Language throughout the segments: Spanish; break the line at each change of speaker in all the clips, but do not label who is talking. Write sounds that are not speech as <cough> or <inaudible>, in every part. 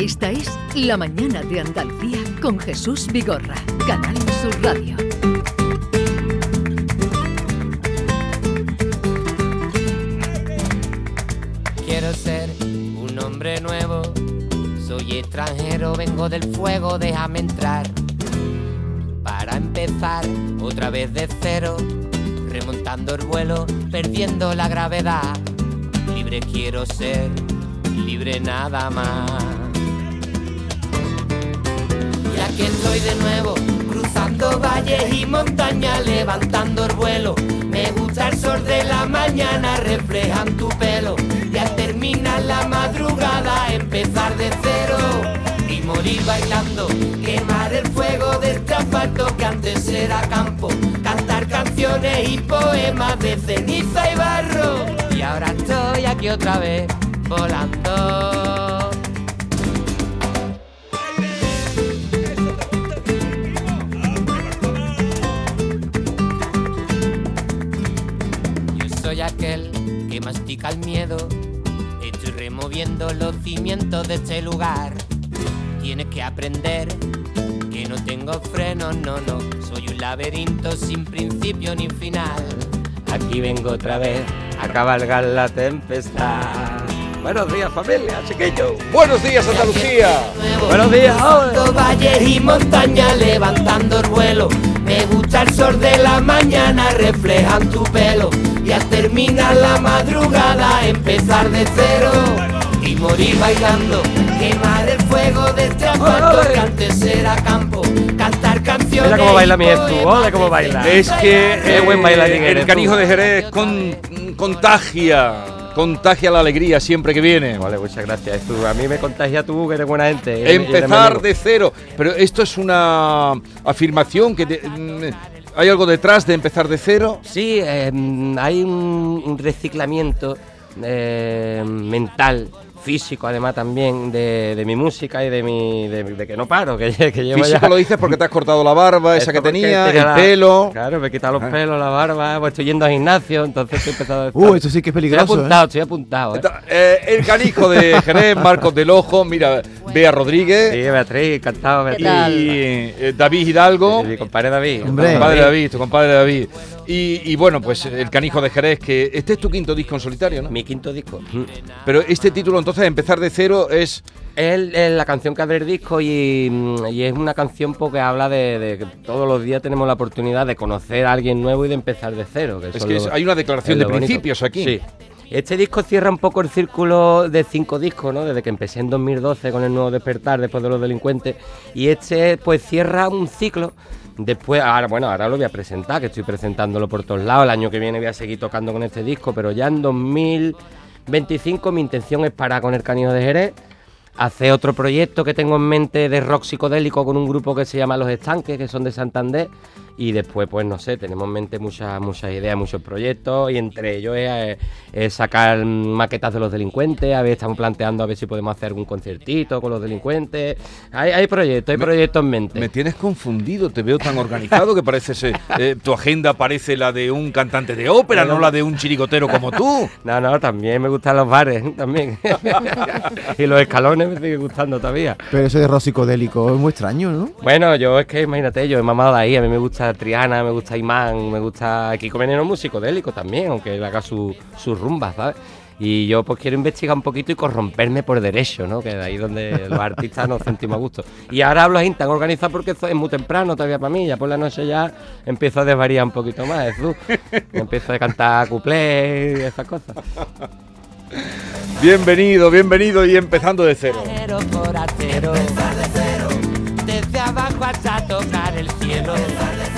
Esta es La Mañana de Andalucía con Jesús Vigorra, Canal Sur Radio.
Quiero ser un hombre nuevo, soy extranjero, vengo del fuego, déjame entrar. Para empezar otra vez de cero, remontando el vuelo, perdiendo la gravedad. Libre quiero ser, libre nada más. Aquí estoy de nuevo, cruzando valles y montañas, levantando el vuelo. Me gusta el sol de la mañana, reflejan tu pelo. Y al terminar la madrugada, empezar de cero. Y morir bailando, quemar el fuego de este que antes era campo. Cantar canciones y poemas de ceniza y barro. Y ahora estoy aquí otra vez, volando. Mastica el miedo. Estoy removiendo los cimientos de este lugar. Tienes que aprender que no tengo frenos, no, no. Soy un laberinto sin principio ni final. Aquí vengo otra vez a cabalgar la tempestad.
Buenos días, familia, chiquillo. Buenos días, Andalucía.
Buenos días, valles y montañas levantando el vuelo. Me gusta el sol de la mañana, reflejan tu pelo. Y al terminar la madrugada, empezar de cero. Y morir bailando, quemar el fuego de este asfalto que antes era campo. Cantar canciones.
Mira cómo baila mi Estu,
poemas
cómo baila.
Es que
Qué buen bailarín
el
eres
canijo
tú.
de Jerez con- contagia, contagia la alegría siempre que viene.
Vale, muchas gracias. Tú, a mí me contagia tú, que eres buena gente.
Empezar de cero. Pero esto es una afirmación que te- mm, hay algo detrás de empezar de cero.
Sí, eh, hay un, un reciclamiento eh, mental, físico además también, de, de mi música y de mi de, de que no paro, que, <laughs> que llevo
Físico
ya...
lo dices porque te has cortado la barba, esa que tenía, el
la-
pelo.
Claro, me he quitado los
Ah.
pelos, la barba, pues estoy yendo al gimnasio, entonces estoy empezando a...
Uh, esto sí que es peligroso,
Estoy apuntado, estoy apuntado. ¿eh?
Eh, el canijo de <laughs> Jerez, Marcos del Ojo, mira, Bea Rodríguez
Sí, Beatriz, encantado, Beatriz.
y eh, David Hidalgo.
Mi compadre David.
Hombre.
Tu compadre David, tu compadre David. Y, y bueno, pues el canijo de Jerez, que este es tu quinto disco en solitario, ¿no?
Mi quinto disco.
Pero este título, entonces, empezar de cero, es.
Es, es la canción que abre el disco y, mm, y es una canción pues, que habla de, de que todos los días tenemos la oportunidad de conocer a alguien nuevo y de empezar de cero. Que
Es que
lo-
es- hay una declaración de
bonito.
principios aquí.
Sí. Este disco cierra un poco el círculo de cinco discos, ¿no? Desde que empecé en 2012 con el nuevo despertar después de los delincuentes. Y este pues cierra un ciclo. Después, ahora, bueno, ahora lo voy a presentar, que estoy presentándolo por todos lados. El año que viene voy a seguir tocando con este disco, pero ya en 2025 mi intención es parar con el Canino de Jerez, hacer otro proyecto que tengo en mente de rock psicodélico con un grupo que se llama Los Estanques, que son de Santander. Y después, pues no sé, tenemos en mente muchas muchas ideas, muchos proyectos, y entre ellos es, es sacar maquetas de los delincuentes, a ver, estamos planteando a ver si podemos hacer algún conciertito con los delincuentes. Hay, hay proyectos, hay
Me-
proyectos en mente.
Me tienes confundido, te veo tan organizado que parece ser, eh, tu agenda parece la de un cantante de ópera, no la de un chirigotero como tú. <laughs>
No, no, también me gustan los bares, también. <laughs> y los escalones me siguen gustando todavía.
Pero eso de rock psicodélico es muy extraño, ¿no?
Bueno, yo es que imagínate, yo he mamado de ahí, a mí me gusta Triana, me gusta Imán, me gusta Kiko Veneno musicodélico también, aunque él haga su- sus rumbas, ¿sabes? Y yo pues quiero investigar un poquito y corromperme por derecho, ¿no? Que de ahí donde los artistas nos sentimos a gusto. Y ahora hablo así tan organizado porque es muy temprano todavía para mí, ya por la noche ya empiezo a desvariar un poquito más, Jesús. empiezo a cantar cuplés y esas cosas.
Bienvenido, bienvenido y empezando de cero.
Cero por acero. Empezar de cero. Desde abajo hasta tocar el cielo. Empezar de cero.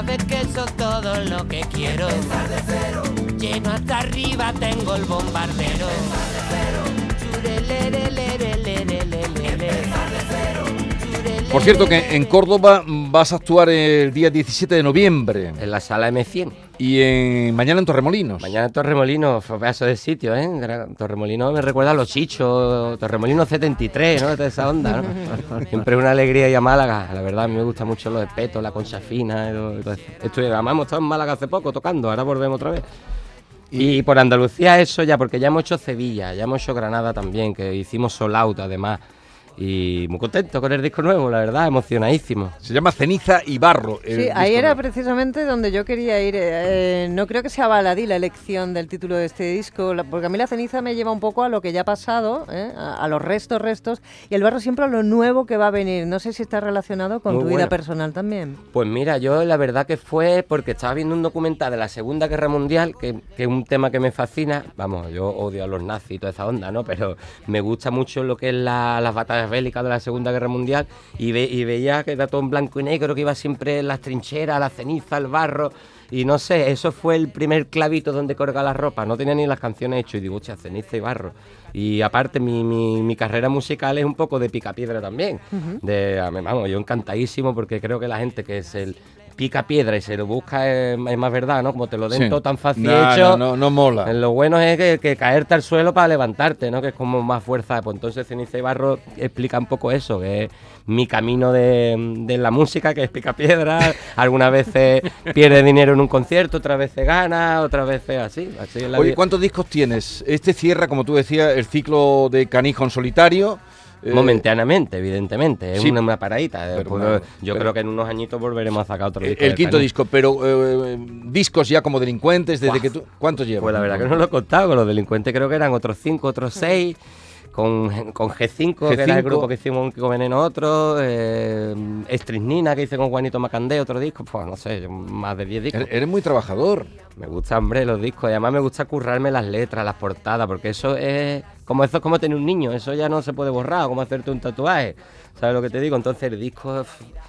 Sabes que eso es todo lo que quiero. Empezar de cero. Lleno hasta arriba tengo el bombardero. Empezar de cero.
Por cierto, que en Córdoba vas a actuar el día 17 de noviembre
En la sala M100.
y en, mañana en Torremolinos.
Mañana en Torremolinos, pedazo de sitio, ¿eh? Torremolinos me recuerda a los chichos, Torremolinos 73, ¿no? De esa onda, ¿no? <laughs> Siempre una alegría ir a Málaga, la verdad, a mí me gusta mucho los espetos, la concha fina. y y. Estuve, además hemos estado en Málaga hace poco tocando, ahora volvemos otra vez. Y por Andalucía eso ya, porque ya hemos hecho Sevilla, ya hemos hecho Granada también, que hicimos Soul Out además. Y muy contento con el disco nuevo, la verdad, emocionadísimo.
Se llama Ceniza y Barro.
Sí, ahí era
nuevo.
precisamente donde yo quería ir. Eh, no creo que sea baladí la elección del título de este disco, porque a mí la ceniza me lleva un poco a lo que ya ha pasado, ¿eh? a, a los restos, restos, y el barro siempre a lo nuevo que va a venir. No sé si está relacionado con
Muy
tu vida
bueno.
personal también.
Pues mira, yo la verdad que fue porque estaba viendo un documental de la Segunda Guerra Mundial, que, que es un tema que me fascina. Vamos, yo odio a los nazis y toda esa onda, ¿no? Pero me gusta mucho lo que es la- las batallas bélicas de la Segunda Guerra Mundial y, ve- y veía que era todo en blanco y negro, que iba siempre en las trincheras, la ceniza, el barro. Y no sé, eso fue el primer clavito donde colgar la ropa. No tenía ni las canciones hechas y digo, ceniza y barro. Y aparte, mi, mi, mi carrera musical es un poco de picapiedra también. de, a mí, vamos, yo encantadísimo porque creo que la gente que es el pica piedra y se lo busca es, es más verdad, ¿no? Como te lo den
Sí.
todo tan fácil
No,
hecho.
no, no, no mola.
Eh, Lo bueno es que, que caerte al suelo para levantarte, ¿no? Que es como más fuerza. Pues entonces Ceniza y Barro explica un poco eso, que es mi camino de, de la música, que es pica piedra. Algunas veces <laughs> pierde dinero en un concierto, otras veces gana, otras veces así. así es la
Oye. ¿cuántos discos tienes? Este cierra, como tú decías, el ciclo de Canijo en solitario. Eh,
Momentáneamente, evidentemente, es
sí,
una, paradita. eh,
pero
pues,
bueno,
yo
pero-
creo que en unos añitos volveremos a sacar otro disco.
el quinto disco, pero eh, discos ya como delincuentes, desde que tú... ¿Cuántos llevas?
Pues la verdad que no lo he contado, con los delincuentes creo que eran otros cinco, otros seis. Con, con G5, que era el
G5.
grupo que hicimos un Kiko Veneno otro, eh, Estrisnina que hice con Juanito Macandé, otro disco, pues no sé, más de 10 discos.
Eres, eres muy trabajador.
Me gusta, hombre, los discos, y además me gusta currarme las letras, las portadas, porque eso es como eso es como tener un niño, eso ya no se puede borrar, como hacerte un tatuaje, ¿sabes lo que te digo? Entonces el disco,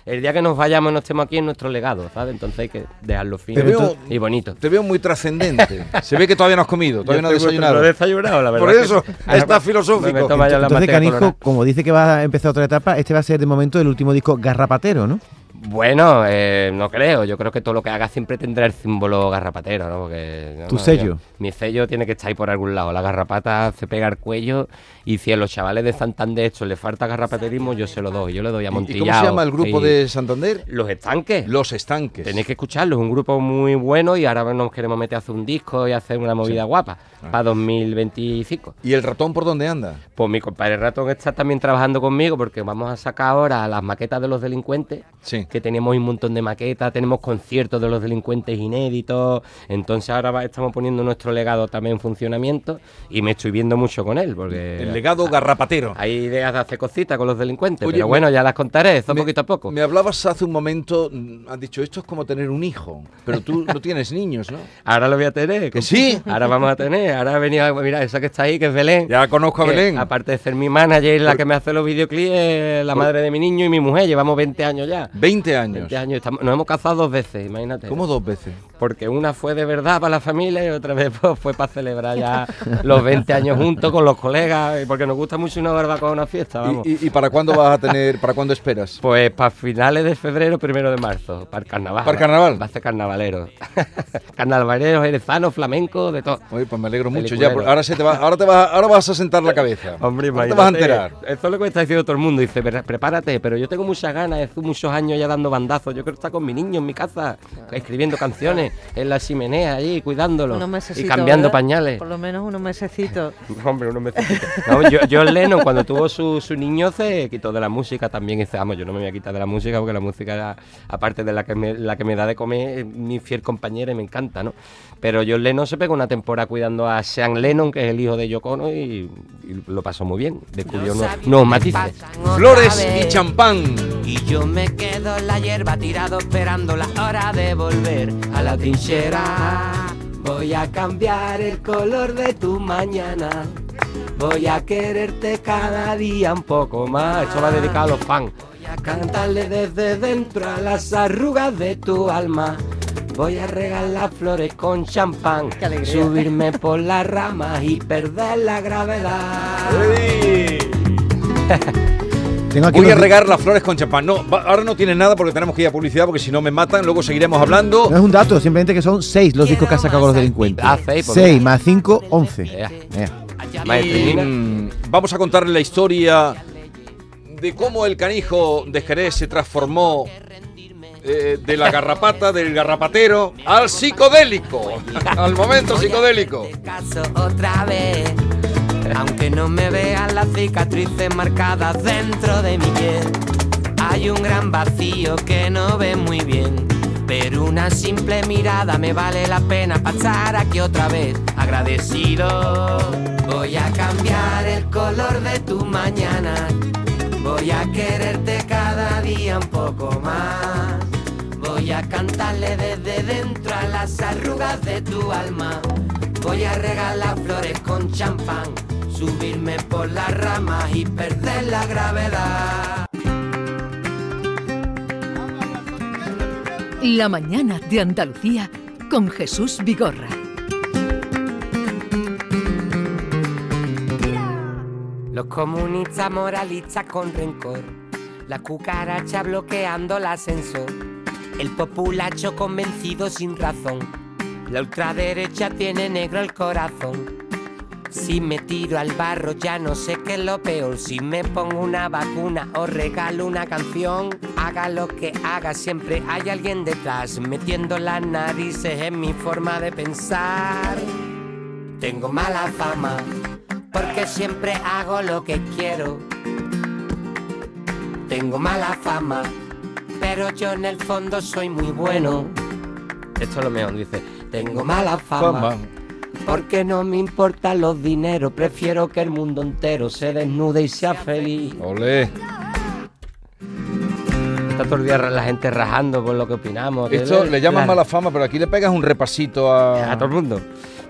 el día que nos vayamos, no estemos aquí en nuestro legado, ¿sabes? Entonces hay que dejarlo fino
Te veo-
y bonito.
Te veo muy trascendente. Se ve que todavía no has comido, <laughs> todavía no has desayunado.
No he desayunado, la verdad.
Por eso, está filosófico.
Entonces, Canijo,
colorada.
como dice que va a empezar otra etapa, este va a ser de momento el último disco garrapatero, ¿no?
Bueno, eh, no creo. Yo creo que todo lo que haga siempre tendrá el símbolo garrapatero, ¿no? Porque, no,
Tu
no,
sello.
yo- mi sello tiene que estar ahí por algún lado. La garrapata se pega al cuello y si a los chavales de Santander esto les falta garrapaterismo, yo se lo doy. Yo le doy a
¿Y-
Montillao.
¿Y cómo se llama el grupo
y-
de Santander?
Los estanques.
Los Estanques.
Tenéis que escucharlo, es un grupo muy bueno y ahora nos queremos meter a hacer un disco y hacer una movida guapa
Ah.
para 2025.
¿Y el ratón por dónde anda?
Pues mi compadre Ratón está también trabajando conmigo porque vamos a sacar ahora las maquetas de los delincuentes,
Sí.
Que teníamos un montón de maquetas, tenemos conciertos de los delincuentes inéditos, entonces ahora va- estamos poniendo nuestro legado también en funcionamiento y me estoy viendo mucho con él porque
El legado garrapatero.
hay ideas de hacer cositas con los delincuentes,
Oye,
pero
me-
bueno, ya las contaré, eso
Me-
poquito a poco.
Me hablabas hace un momento, mm, has dicho, esto es como tener un hijo, pero tú no tienes niños, ¿no? <laughs>
Ahora lo voy a tener.
¿Que sí?
Ahora vamos a tener. Ahora ha venido, mira, esa que está ahí, que es Belén.
Ya conozco a
que,
Belén.
Aparte de ser mi manager, la que me hace los videoclips, la madre de mi niño y mi mujer. Llevamos 20 años ya.
20 años.
20 años. Estamos- nos hemos casado dos veces, imagínate.
¿Cómo dos veces?
Porque una fue de verdad para la familia y otra vez pues, fue para celebrar ya <laughs> los 20 años juntos con los colegas. Y porque nos gusta mucho una barbacoa, una fiesta, vamos.
¿Y, y- y para cuándo vas a tener, para cuándo esperas?
Pues para finales de febrero, primero de marzo, para el carnaval.
¿Para el carnaval?
Va a ser carnavalero. <laughs> carnavalero, jerezano, flamenco, de todo.
Oye, pues me alegro mucho. Ya, porque ahora se te va, ahora te va, ahora vas a sentar la cabeza. <laughs>
Hombre,
ahora te vas a enterar.
Eso es lo que me está diciendo todo el mundo. Dice, "Pre- prepárate, pero yo tengo muchas ganas, hace muchos años ya dando bandazos. Yo quiero estar con mi niño en mi casa, escribiendo canciones, en la chimenea allí, cuidándolo.
Unos
Y cambiando
¿verdad?
pañales.
Por lo menos unos mesecitos. <laughs>
Hombre, unos mesecitos. No, yo, John Lennon, cuando tuvo su, su niño, se quitó de la música también. Dice, vamos, yo no me voy a quitar de la música porque la música, era, aparte de la que, me, la que me da de comer, es mi fiel compañera y me encanta, ¿no? Pero John Lennon se pegó una temporada cuidando a Sean Lennon, que es el hijo de Yoko Ono, y, y lo pasó muy bien. Descubrió unos, unos matices.
Flores y champán.
Y yo me quedo en la hierba tirado esperando la hora de volver a la trinchera. Voy a cambiar el color de tu mañana. Voy a quererte cada día un poco más.
Esto va dedicado a los fans.
Voy a cantarle desde dentro a las arrugas de tu alma.
Voy a regalar flores con champán, subirme por las ramas y perder la gravedad. <laughs>
Tengo aquí
Voy a regar las flores con champán. No, va- ahora no tienes nada porque tenemos que ir a publicidad porque si no me matan, luego seguiremos hablando.
No es un dato, simplemente que son seis los discos que ha sacado los delincuentes.
Ah, seis,
Seis más cinco, once.
Ea.
Ea.
Maestra
Y, vamos a contarle la historia de cómo el canijo de Jerez se transformó eh, de la garrapata, del garrapatero, al psicodélico. Al momento psicodélico.
Otra vez. Aunque no me vean las cicatrices marcadas dentro de mi piel, hay un gran vacío que no ve muy bien. Pero una simple mirada me vale la pena pasar aquí otra vez. Agradecido, voy a cambiar el color de tu mañana. Voy a quererte cada día un poco más. Voy a cantarle desde dentro a las arrugas de tu alma. Voy a regalar flores con champán, subirme por las ramas y perder la gravedad.
La mañana de Andalucía con Jesús Vigorra.
Los comunistas moralistas con rencor, la cucaracha bloqueando el ascensor, el populacho convencido sin razón, la ultraderecha tiene negro el corazón. Si me tiro al barro ya no sé qué es lo peor, si me pongo una vacuna o regalo una canción, haga lo que haga, siempre hay alguien detrás, metiendo las narices en mi forma de pensar. Tengo mala fama porque siempre hago lo que quiero. Tengo mala fama, pero yo en el fondo soy muy bueno.
Esto es lo mejor, dice.
Tengo mala fama, porque no me importan los dineros. Prefiero que el mundo entero se desnude y sea feliz.
Olé.
Está todo el día la gente rajando por lo que opinamos.
Esto le llaman
la-
mala fama, pero aquí le pegas un repasito a.
A todo el mundo.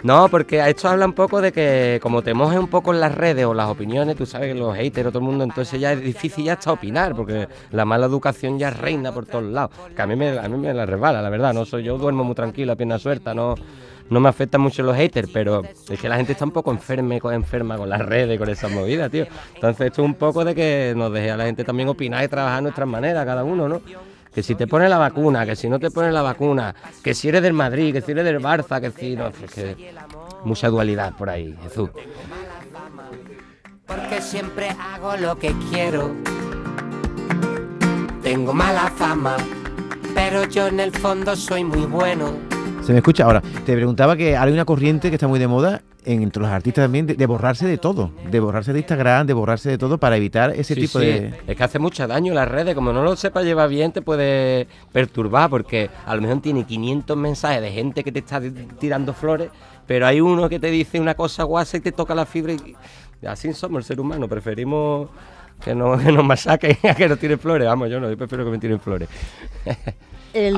No, porque esto habla un poco de que como te mojes un poco en las redes o las opiniones, tú sabes que los haters o todo el mundo, entonces ya es difícil ya hasta opinar, porque la mala educación ya reina por todos lados. Que a mí me, a mí me la resbala, la verdad. No soy yo duermo muy tranquilo, a pierna suelta, no, no me afectan mucho los haters, pero es que la gente está un poco enferma, enferma con las redes, con esas movidas, tío. Entonces esto es un poco de que nos deje a la gente también opinar y trabajar nuestras maneras, cada uno, ¿no? Que si te pones la vacuna, que si no te pones la vacuna, que si eres del Madrid, que si eres del Barça, que si no, es que mucha dualidad por ahí, Jesús.
Porque siempre hago lo que quiero. Tengo mala fama, pero yo en el fondo soy muy bueno.
Se me escucha. Ahora, te preguntaba que hay una corriente que está muy de moda en- entre los artistas también de, de borrarse de todo, de borrarse de Instagram, de borrarse de todo para evitar ese
Sí,
tipo
sí,
de...
Es que hace mucho daño las redes, como no lo sepas llevar bien, te puede perturbar, porque a lo mejor tiene 500 mensajes de gente que te está tirando flores, pero hay uno que te dice una cosa guasa y te toca la fibra y así somos el ser humano, preferimos que, no, <laughs> que nos masacren a que nos tiren flores, vamos, yo no, yo prefiero que me tiren flores. <laughs>
El,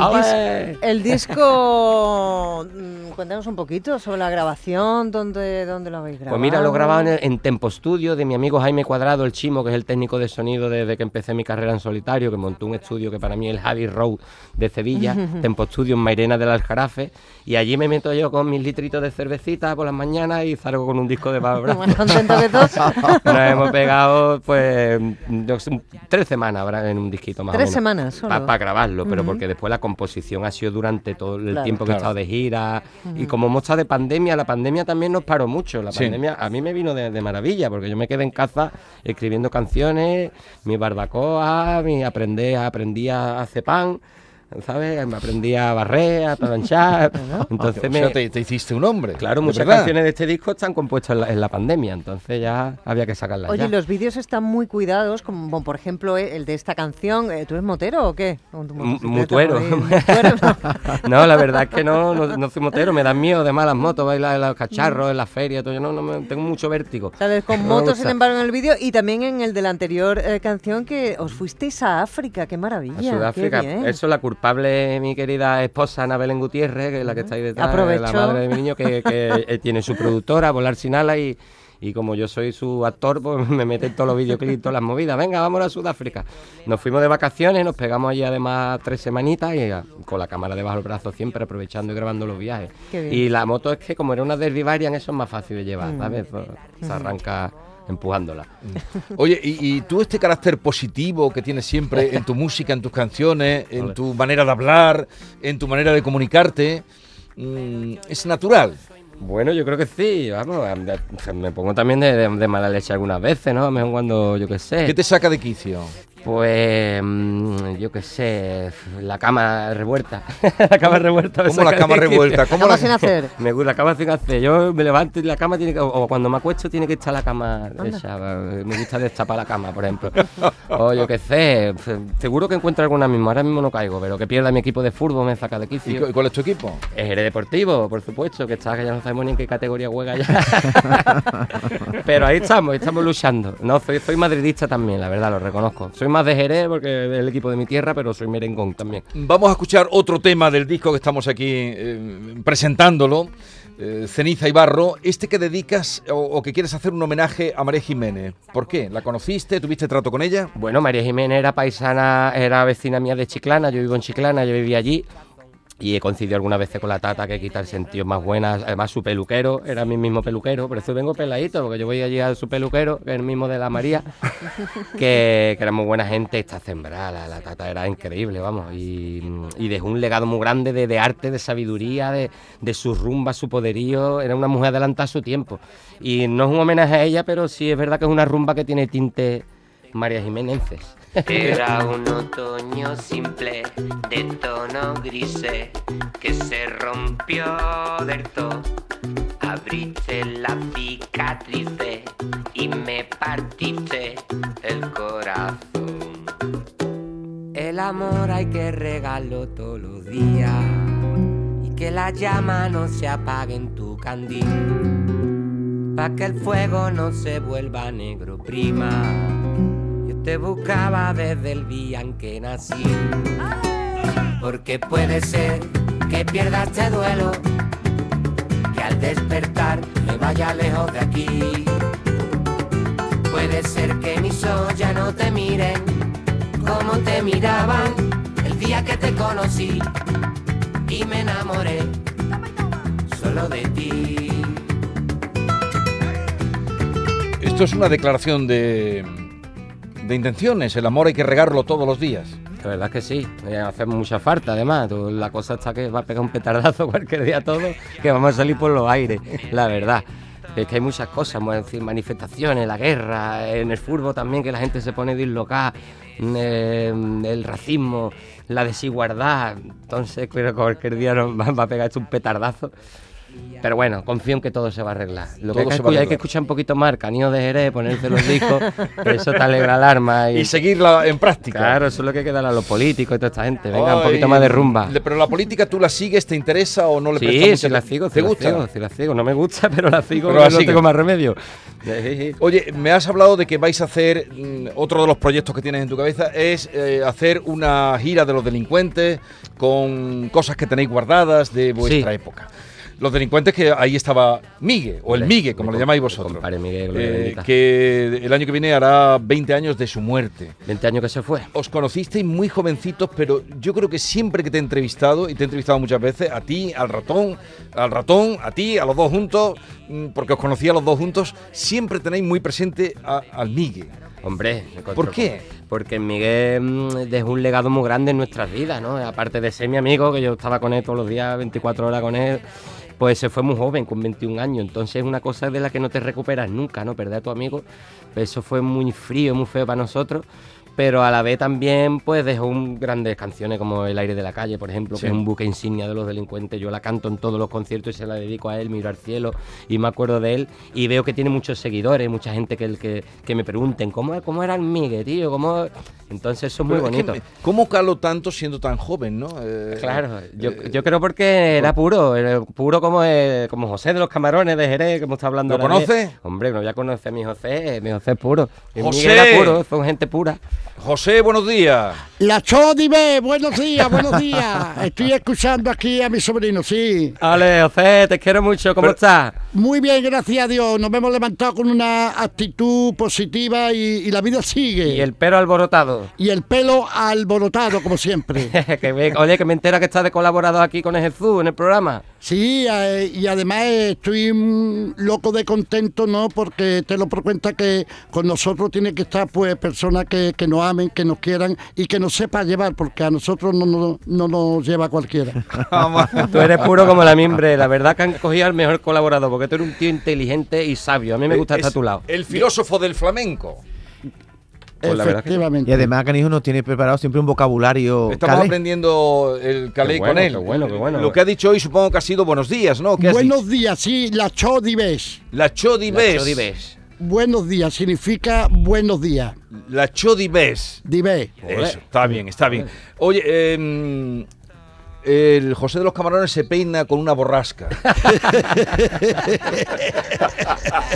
el disco, mm, cuéntanos un poquito sobre la grabación, dónde, dónde lo habéis grabado.
Pues mira, lo grabado en, en Tempo Studio de mi amigo Jaime Cuadrado, el Chimo, que es el técnico de sonido desde que empecé mi carrera en solitario, que montó un estudio que para mí es el Javi Road de Sevilla, <laughs> Tempo Studio en Mairena del Aljarafe, y allí me meto yo con mis litritos de cervecita por las mañanas y salgo con un disco de Barbara.
Más <laughs> contento que todos. <laughs>
Nos hemos pegado, pues, tres semanas en un disquito más
Tres
o menos.
semanas solo.
Para grabarlo, pero porque después la composición ha sido durante todo el
Claro.
tiempo que he estado de gira. Y como hemos estado de pandemia, la pandemia también nos paró mucho. La
Sí.
pandemia a mí me vino de, de maravilla, porque yo me quedé en casa escribiendo canciones, mi barbacoa, mi aprendí, aprendí a hacer pan. ¿Sabes? Me aprendí a barrer, a planchar. <laughs> Entonces
O
me,
sea, te, te hiciste un hombre.
Claro, muchas
verdad.
canciones de este disco están compuestas en la, en la pandemia, entonces ya había que sacarlas.
Oye,
ya.
los vídeos están muy cuidados, como bueno, por ejemplo eh, el de esta canción. eh, ¿Tú eres motero o qué?
Mutuero. <laughs> No, la verdad es que no, no, no soy motero, me dan miedo de malas motos, bailar en los cacharros, en la feria, todo. Yo no, no me- tengo mucho vértigo.
Sales con motos, sin embargo, en el vídeo y también en el de la anterior eh, canción que os fuisteis a África. ¡Qué maravilla!
A
qué
Sudáfrica.
bien.
Eso la culpable mi querida esposa Ana Belén Gutiérrez, que es la que está ahí detrás,
Aprovecho.
la madre de mi niño, que, que, <laughs> tiene su productora, Volar Sin Alas, y, y como yo soy su actor, pues <laughs> me mete en todos los videoclips, todas las movidas. Venga, vámonos a Sudáfrica. Nos fuimos de vacaciones, nos pegamos allí además tres semanitas y ah, con la cámara debajo del brazo siempre, aprovechando y grabando los viajes. Y la moto es que como era una Derby Variant, eso es más fácil de llevar,
Mm.
¿sabes? Pues, Se arranca empujándola.
Oye, y, y tú este carácter positivo que tienes siempre en tu música, en tus canciones, en
Vale.
tu manera de hablar, en tu manera de comunicarte, mm, es natural.
Bueno, yo creo que sí, vamos, me pongo también de, de- de mala leche algunas veces, ¿no? A cuando, yo qué sé.
¿Qué te saca de quicio?
Pues mm, yo qué sé, la cama revuelta. <laughs> la cama revuelta.
¿Cómo la cama revuelta? ¿Cómo
Cama
la
sin hacer.
Me gusta la cama sin hacer. Yo me levanto y la cama tiene que. O cuando me acuesto tiene que estar la cama esa. Me gusta destapar la cama, por ejemplo. O yo qué sé. Seguro que encuentro alguna mismo. Ahora mismo no caigo, pero que pierda mi equipo de fútbol me saca de
¿Y
quicio.
cu- cuál es tu equipo?
Es Jerez Deportivo, por supuesto, que está, que ya no sabemos ni en qué categoría juega ya. <laughs> Pero ahí estamos, estamos luchando. No, soy, soy madridista también, la verdad, lo reconozco. Soy más de Jerez porque del equipo de mi tierra, pero soy merengón también.
Vamos a escuchar otro tema del disco que estamos aquí eh, presentándolo. eh, Ceniza y Barro, este que dedicas o, o que quieres hacer un homenaje a María Jiménez. ¿Por qué? ¿La conociste? ¿Tuviste trato con ella?
Bueno, María Jiménez era paisana, era vecina mía de Chiclana, yo vivo en Chiclana, yo vivía allí. Y he coincidido algunas veces con la tata que quita el sentido más buena. Además, su peluquero era mi mismo peluquero. Por eso vengo peladito, porque yo voy allí a su peluquero, que es el mismo de la María, <laughs> que, que era muy buena gente. Está sembrada, la, tata era increíble, vamos. Y, y dejó un legado muy grande de, de arte, de sabiduría, de, de su rumba, su poderío. Era una mujer adelantada a su tiempo. Y no es un homenaje a ella, pero sí es verdad que es una rumba que tiene tinte María Jiménezes.
Era un otoño simple de tono grise que se rompió del todo. Abriste la cicatriz y me partiste el corazón. El amor hay que regalarlo todos los días y que la llama no se apague en tu candil. Pa' que el fuego no se vuelva negro, prima. Te buscaba desde el día en que nací. Porque puede ser que pierda este duelo, que al despertar me vaya lejos de aquí. Puede ser que mis ojos ya no te miren como te miraban el día que te conocí y me enamoré solo de ti.
Esto es una declaración de, de intenciones. El amor hay que regarlo todos los días.
La verdad es que sí, eh, hace mucha falta además. La cosa está que va a pegar un petardazo <laughs> cualquier día todo, que vamos a salir por los aires, la verdad. Es que hay muchas cosas, decir, manifestaciones, la guerra, en el fútbol también, que la gente se pone dislocada, mm, eh, el racismo, la desigualdad. Entonces creo que cualquier día nos va a pegar esto un petardazo. Pero bueno, confío en que todo se va a arreglar. Lo que hay,
se
que escuchar, hay que escuchar un poquito más, Canillo de Jerez, ponerse los discos, <laughs> que eso te alegra el alma.
Y seguirla en práctica.
Claro, eso es lo que hay que dar a los políticos y toda esta gente. Venga, un
Ay,
poquito más de rumba.
Pero la política, ¿tú la sigues? ¿Te interesa o no le prestas
Sí,
mucha
sí la
atención?
sigo,
¿Te
sí la
gusta?
sigo, sí la sigo. No me gusta, <laughs> pero la sigo,
Pero la
no tengo más remedio. Sí, sí, sí.
Oye, me has hablado de que vais a hacer, mm, otro de los proyectos que tienes en tu cabeza es eh, hacer una gira de los delincuentes con cosas que tenéis guardadas de vuestra
Sí.
época. Los delincuentes que ahí estaba Migue, o el Migue, como
com-
llamáis vosotros.
compadre Migue, gloria
Eh, que el año que viene hará 20 años de su muerte.
20 años que se fue.
Os conocisteis muy jovencitos, pero yo creo que siempre que te he entrevistado, y te he entrevistado muchas veces, a ti, al ratón, al ratón, a ti, a los dos juntos, mm, porque os conocía a los dos juntos, siempre tenéis muy presente a- al Migue.
Hombre,
¿Por qué?
Porque Miguel mm, dejó un legado muy grande en nuestras vidas, ¿no? Aparte de ser mi amigo, que yo estaba con él todos los días, 24 horas con él, pues se fue muy joven, con 21 años. Entonces es una cosa de la que no te recuperas nunca, ¿no? Perder a tu amigo, pues eso fue muy frío, muy feo para nosotros. Pero a la vez también pues dejó un- grandes canciones como El aire de la calle, por ejemplo,
Sí.
que es un buque insignia de los delincuentes. Yo la canto en todos los conciertos y se la dedico a él, miro al cielo y me acuerdo de él. Y veo que tiene muchos seguidores, mucha gente que, que, que me pregunten, ¿cómo, cómo era el Migue, tío? ¿Cómo? Entonces eso es muy
Pero es que
bonito.
¿Cómo caló tanto siendo tan joven, no? Eh,
Claro, yo,
eh,
yo creo porque era puro, era puro como, como José de los Camarones de Jerez, que hemos estado hablando.
¿Lo
ahora de-
conoce?
Hombre, no ya conoce a mi José, mi José es puro.
José.
Miguel era puro, son gente pura.
José, buenos días.
La Chodime, buenos días, buenos días. <laughs> Estoy escuchando aquí a mi sobrino, sí.
Ale, José, te quiero mucho, ¿cómo
Pero-
estás?
Muy bien, gracias a Dios. Nos hemos levantado con una actitud positiva y, y la vida sigue.
Y el pelo alborotado.
Y el pelo alborotado, como siempre. <laughs>
que me- oye, que me entera que estás de colaborador aquí con el Jesús en el programa.
Sí, eh, y además eh, estoy loco de contento, ¿no? Porque te lo por cuenta que con nosotros tiene que estar, pues, personas que, que nos amen, que nos quieran y que nos sepa llevar, porque a nosotros no, no, no nos lleva cualquiera. <laughs>
Tú eres puro como la mimbre. La verdad que han cogido al mejor colaborador, porque tú eres un tío inteligente y sabio. A mí me gusta estar a tu lado.
El filósofo del flamenco.
Pues la verdad que sí.
Efectivamente.
Y además Canijo nos tiene preparado siempre un vocabulario
Estamos
calé.
aprendiendo el calé
bueno,
con él.
qué bueno, qué bueno.
Lo que ha dicho hoy supongo que ha sido buenos días, ¿no? ¿Qué has
Buenos
dicho?
días, sí, la chodibes.
La chodibes.
Nacho Dives.
Buenos días significa buenos días.
La chodibes.
Dibes.
Eso, está bien, está bien. Oye, eh, el José de los Camarones se peina con una borrasca. <laughs>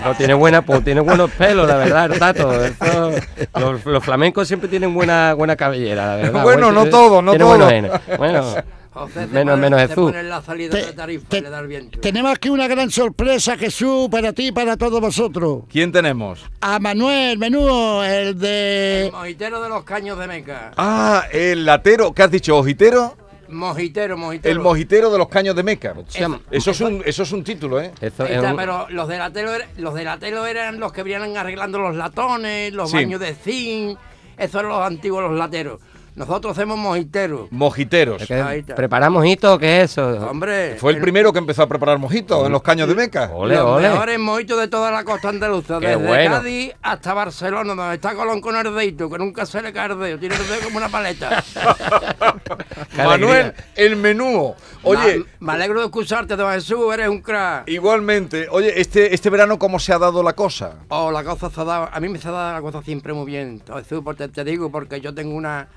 No tiene buena, pues tiene buenos pelos, la verdad, el tato. Eso- los, los flamencos siempre tienen buena, buena cabellera, la verdad.
Bueno, no todo, no
tiene
todo.
buenos genes. Bueno, <laughs>
José,
menos,
pone-
menos Jesús.
Te- te-
el.
Tenemos aquí una gran sorpresa, Jesús, para ti y para todos vosotros.
¿Quién tenemos?
A Manuel Menú, el
El
de...
mojitero de los caños de Meca.
Ah, el latero, ¿qué has dicho? ¿Ojitero?
Mojitero, mojitero.
El mojitero de los caños de Meca.
llama-
Eso es un, eso es un título, ¿eh?
Es
está,
un-
pero los de la telo era- los de la telo eran los que venían arreglando los latones, los
Sí.
baños de zinc, esos eran los antiguos los lateros. Nosotros hacemos mojiteros.
Mojiteros.
está.
¿Preparamos hito? ¿Qué es eso?
Hombre,
Fue el primero que empezó a preparar mojitos en los caños de Meca.
Ole,
los
ole.
mejores mojitos de toda la costa andaluza,
Qué
desde
bueno.
Cádiz hasta Barcelona, donde está Colón con el dedo, que nunca se le cae el dedo, tiene el dedo como una paleta. <laughs>
Manuel, el menú. Oye,
Ma- me alegro de escucharte, don Jesús, eres un crack.
igualmente, oye, este, este verano, ¿cómo se ha dado la cosa?
Oh, la cosa se ha dado, a mí me se ha dado la cosa siempre muy bien, don Jesús, porque te digo, porque yo tengo una,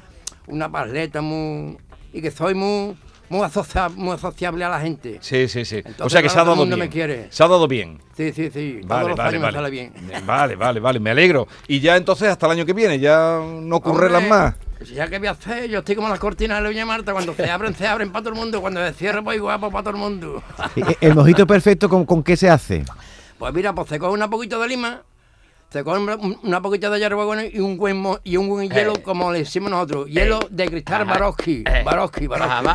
una pasleta muy... y que soy muy, muy, asocia- muy asociable a la gente.
Sí, sí, sí.
Entonces,
o sea que se ha
todo el
dado
mundo
bien.
me quiere.
Se ha dado bien.
Sí, sí, sí,
Vale,
todos los
vale,
años
vale.
me sale bien.
Vale, vale, vale, me alegro. Y ya entonces hasta el año que viene, ya no ocurre las más.
Ya que voy a hacer, yo estoy como las cortinas de Doña Marta, cuando se abren, se abren para todo el mundo, cuando se cierran, pues guapo para todo el mundo. <laughs>
El mojito perfecto, ¿con, con qué se hace?
Pues mira, pues se coge una poquito de lima, se coge una, poquita de hierbabuena y un buen mo- y un buen hielo, como le decimos nosotros. Hielo de cristal Baroski. Baroski, Baroski.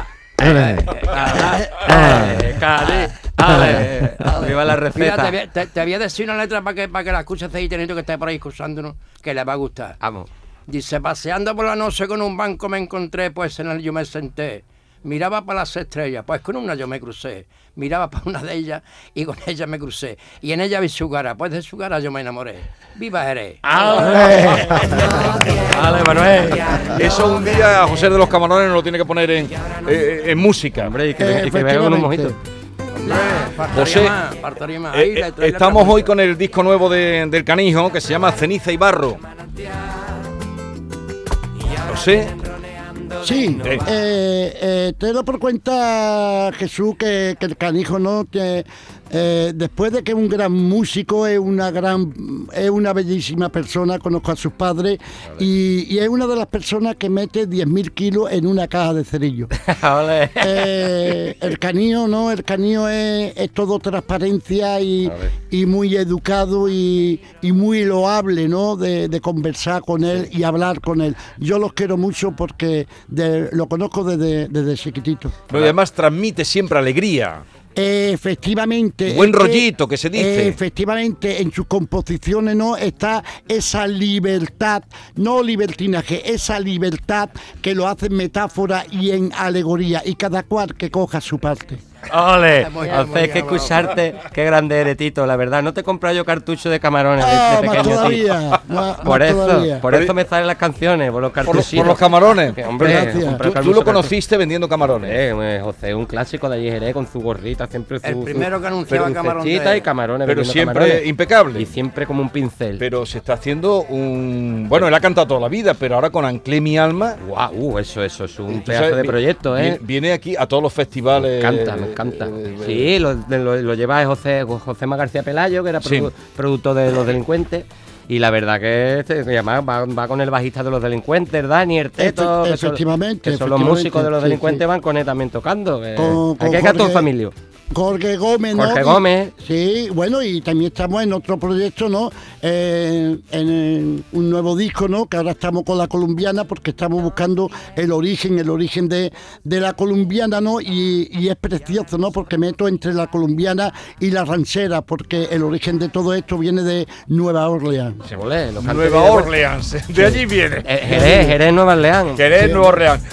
Eh, Viva la
Mira,
receta.
te, voy- te- te voy a decir una letra para que, para que la escuches ahí, teniendo que estar por ahí escuchándonos, que le va a gustar.
Vamos.
Dice, paseando por la noche con un banco me encontré, pues en él yo me senté. Miraba para las estrellas, pues con una yo me crucé. Miraba para una de ellas y con <laughs> ella me crucé. Y en ella vi su cara, pues de su cara yo me enamoré. ¡Viva Jerez!
Ale, Ale, Manuel.
Eso un día a José de los Camarones nos lo tiene que poner en, eh, en música.
Hombre, y que, y que venga con unos mojitos.
Faltaría
José,
más.
Eh,
Ahí
eh, estamos hoy con el disco nuevo de- del Canijo que se llama Ceniza y Barro. José,
Sí,
Eh.
eh, te doy por cuenta, Jesús, que, que el canijo no que, eh, después de que es un gran músico, es una gran, es una bellísima persona, conozco a sus padres, y, y es una de las personas que mete 10.000 kilos en una caja de cerillo. <laughs> Eh, el canillo, ¿no? El canillo es, es todo transparencia y, y muy educado y, y muy loable, ¿no? De, de conversar con él y hablar con él. Yo los quiero mucho porque de- lo conozco desde, desde chiquitito.
pero además transmite siempre alegría.
Efectivamente.
Buen rollito, que se dice.
Efectivamente, en sus composiciones no está esa libertad, no libertinaje, esa libertad que lo hace en metáfora y en alegoría, y cada cual que coja su parte.
Ole, <laughs>
Muy bien,
que escucharte. Qué grande eres, Tito, la verdad. No te he comprado yo cartucho de camarones de-
Ah,
de
más
pequeño,
todavía, <laughs> más- más
Por eso,
todavía.
por eso me salen las canciones, por los
Por,
cartuchitos.
por los camarones.
Que, hombre,
Tú, tú lo conociste vendiendo camarones.
Eh, José, un clásico de allí Jerez con su gorrita, siempre su.
El primero que anunciaba de-
y camarones.
pero siempre
camarones.
impecable.
Y siempre como un pincel.
Pero se está haciendo un. Bueno, él ha cantado toda la vida, pero ahora con Anclé mi alma.
Guau, uh, eso, eso es un pedazo
sabes,
de proyecto, ¿eh?
Viene, viene aquí a todos los festivales.
Me encanta, me encanta.
eh,
Sí, lo, lo, lo lleva José, José García Pelayo, que era
Sí.
produ- productor de Los Delincuentes. Y la verdad que, este, además va, va con el bajista de Los Delincuentes, Dani, el Teto,
Efe-
que son-
efectivamente,
que son los músicos de Los Delincuentes,
sí.
van con él también tocando. que
Con-
hay que todo
Jorge-
familia.
Jorge Gómez, ¿no?
Jorge Gómez.
Sí, bueno, y también estamos en otro proyecto, ¿no? Eh, en el- un nuevo disco, ¿no? Que ahora estamos con la colombiana porque estamos buscando el origen, el origen de, de la colombiana, ¿no? Y, y es precioso, ¿no? Porque meto entre la colombiana y la ranchera, porque el origen de todo esto viene de Nueva Orleans.
Se volé, los
Nueva Orleans. De allí viene.
Eh, Jerez, Jerez, Nueva Orleans.
Querés Nueva Orleans.